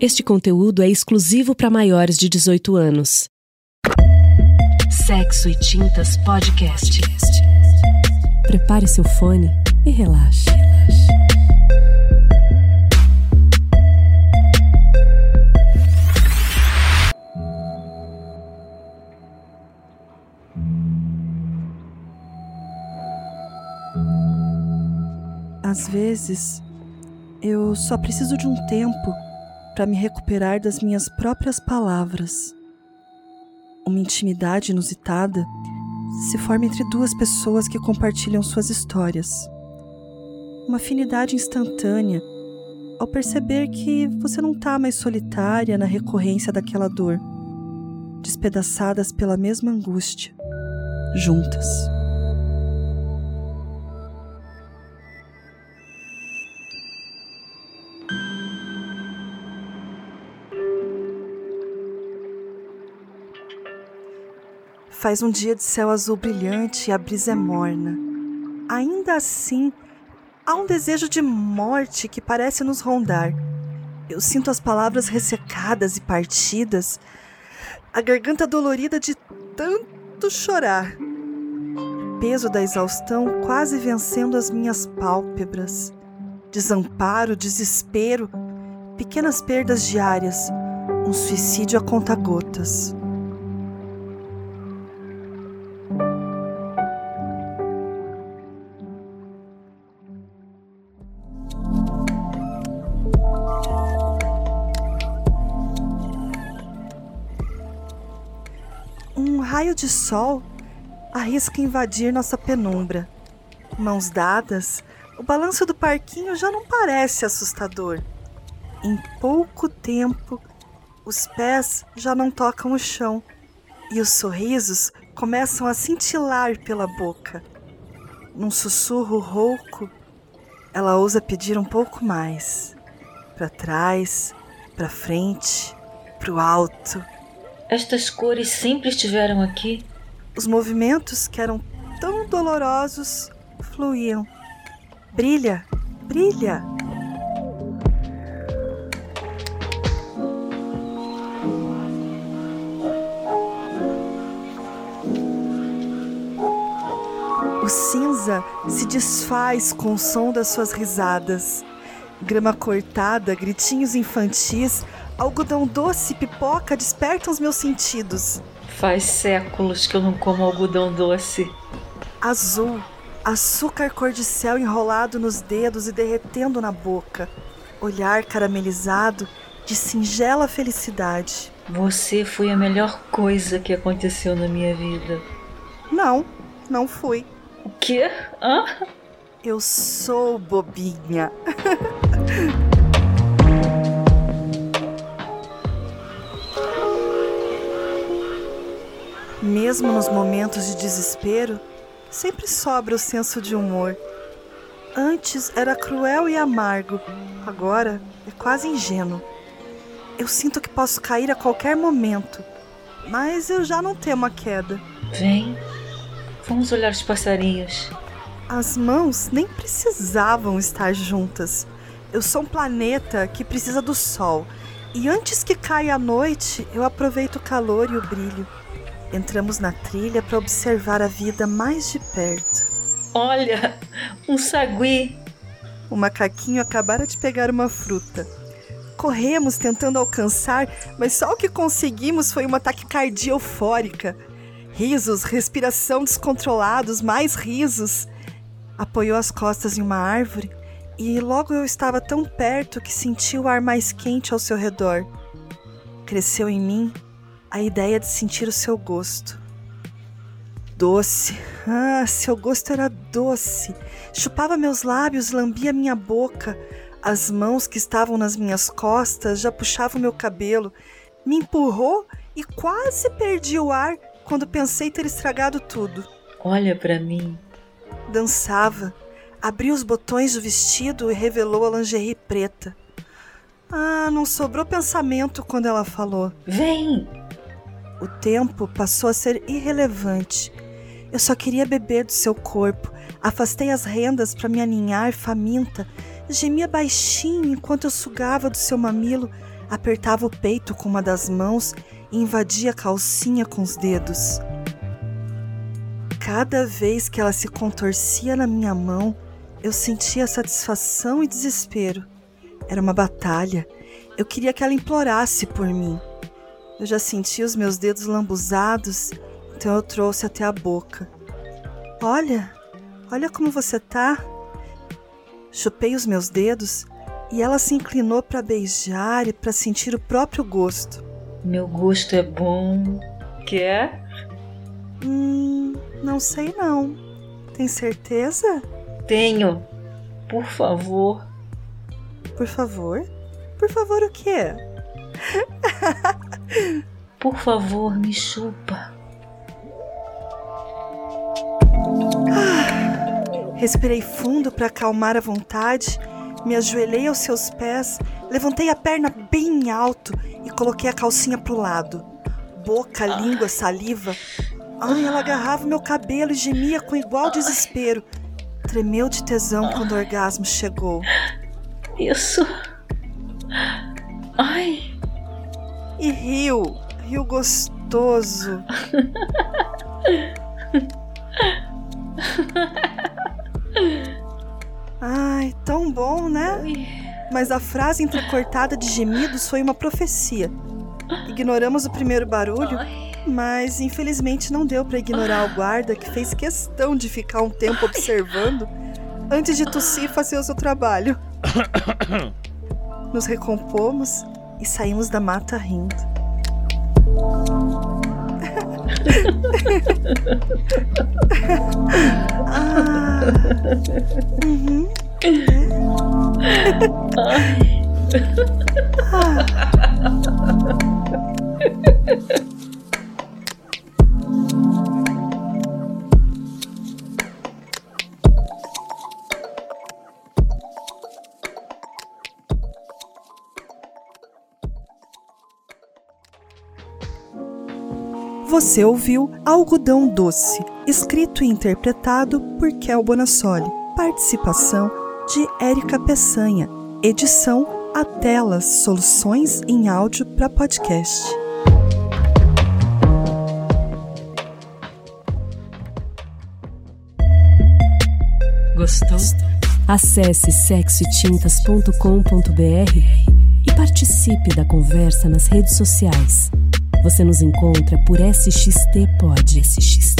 Este conteúdo é exclusivo para maiores de 18 anos. Sexo e Tintas Podcast. Prepare seu fone e relaxe. Às vezes, eu só preciso de um tempo para me recuperar das minhas próprias palavras. Uma intimidade inusitada se forma entre duas pessoas que compartilham suas histórias. Uma afinidade instantânea ao perceber que você não está mais solitária na recorrência daquela dor, despedaçadas pela mesma angústia, juntas. Faz um dia de céu azul brilhante e a brisa é morna. Ainda assim, há um desejo de morte que parece nos rondar. Eu sinto as palavras ressecadas e partidas, a garganta dolorida de tanto chorar. O peso da exaustão quase vencendo as minhas pálpebras. Desamparo, desespero, pequenas perdas diárias, um suicídio a conta-gotas. Raio de sol arrisca invadir nossa penumbra. Mãos dadas, o balanço do parquinho já não parece assustador. Em pouco tempo, os pés já não tocam o chão e os sorrisos começam a cintilar pela boca. Num sussurro rouco, ela ousa pedir um pouco mais. Para trás, para frente, para o alto. Estas cores sempre estiveram aqui. Os movimentos que eram tão dolorosos fluíam. Brilha, brilha. O cinza se desfaz com o som das suas risadas. Grama cortada, gritinhos infantis, algodão doce e pipoca despertam os meus sentidos. Faz séculos que eu não como algodão doce. Azul, açúcar cor de céu enrolado nos dedos e derretendo na boca. Olhar caramelizado de singela felicidade. Você foi a melhor coisa que aconteceu na minha vida. Não, não fui. O quê? Hã? Eu sou bobinha. Mesmo nos momentos de desespero, sempre sobra o senso de humor. Antes era cruel e amargo, agora é quase ingênuo. Eu sinto que posso cair a qualquer momento, mas eu já não temo a queda. Vem, vamos olhar os passarinhos. As mãos nem precisavam estar juntas. Eu sou um planeta que precisa do sol, e antes que caia a noite, eu aproveito o calor e o brilho. Entramos na trilha para observar a vida mais de perto. Olha, um sagui. O macaquinho acabara de pegar uma fruta. Corremos tentando alcançar, mas só o que conseguimos foi uma taquicardia eufórica. Risos, respiração descontrolados, mais risos. Apoiou as costas em uma árvore e logo eu estava tão perto que senti o ar mais quente ao seu redor. Cresceu em mim a ideia de sentir o seu gosto. Doce, ah, seu gosto era doce. Chupava meus lábios, lambia minha boca. As mãos que estavam nas minhas costas já puxavam meu cabelo. Me empurrou e quase perdi o ar quando pensei ter estragado tudo. Olha para mim. Dançava, abriu os botões do vestido e revelou a lingerie preta. Ah, não sobrou pensamento quando ela falou. Vem! O tempo passou a ser irrelevante. Eu só queria beber do seu corpo. Afastei as rendas para me aninhar faminta. Gemia baixinho enquanto eu sugava do seu mamilo apertava o peito com uma das mãos e invadia a calcinha com os dedos. Cada vez que ela se contorcia na minha mão, eu sentia satisfação e desespero. Era uma batalha. Eu queria que ela implorasse por mim. Eu já sentia os meus dedos lambuzados, então eu trouxe até a boca. Olha, olha como você tá. Chupei os meus dedos e ela se inclinou para beijar e para sentir o próprio gosto. Meu gosto é bom. Quer? Hum, não sei não. Tem certeza? Tenho. Por favor. Por favor? Por favor, o quê? Por favor, me chupa. Respirei fundo para acalmar a vontade, me ajoelhei aos seus pés, levantei a perna bem alto e coloquei a calcinha pro lado. Boca, língua, saliva. Ai, ela agarrava meu cabelo e gemia com igual desespero. Tremeu de tesão quando o orgasmo chegou. Isso. Ai. E riu, riu gostoso. Ai, tão bom, né? Mas a frase entrecortada de gemidos foi uma profecia. Ignoramos o primeiro barulho, mas infelizmente não deu para ignorar o guarda que fez questão de ficar um tempo observando antes de tossir e fazer o seu trabalho. Nos recompomos e saímos da mata rindo. ah, uhum, ah. Você ouviu Algodão Doce, escrito e interpretado por Kel Bonassoli. Participação de Érica Peçanha. Edição A Telas Soluções em Áudio para Podcast. Gostou? Acesse sexotintas.com.br e participe da conversa nas redes sociais. Você nos encontra por SXT Pod. SXT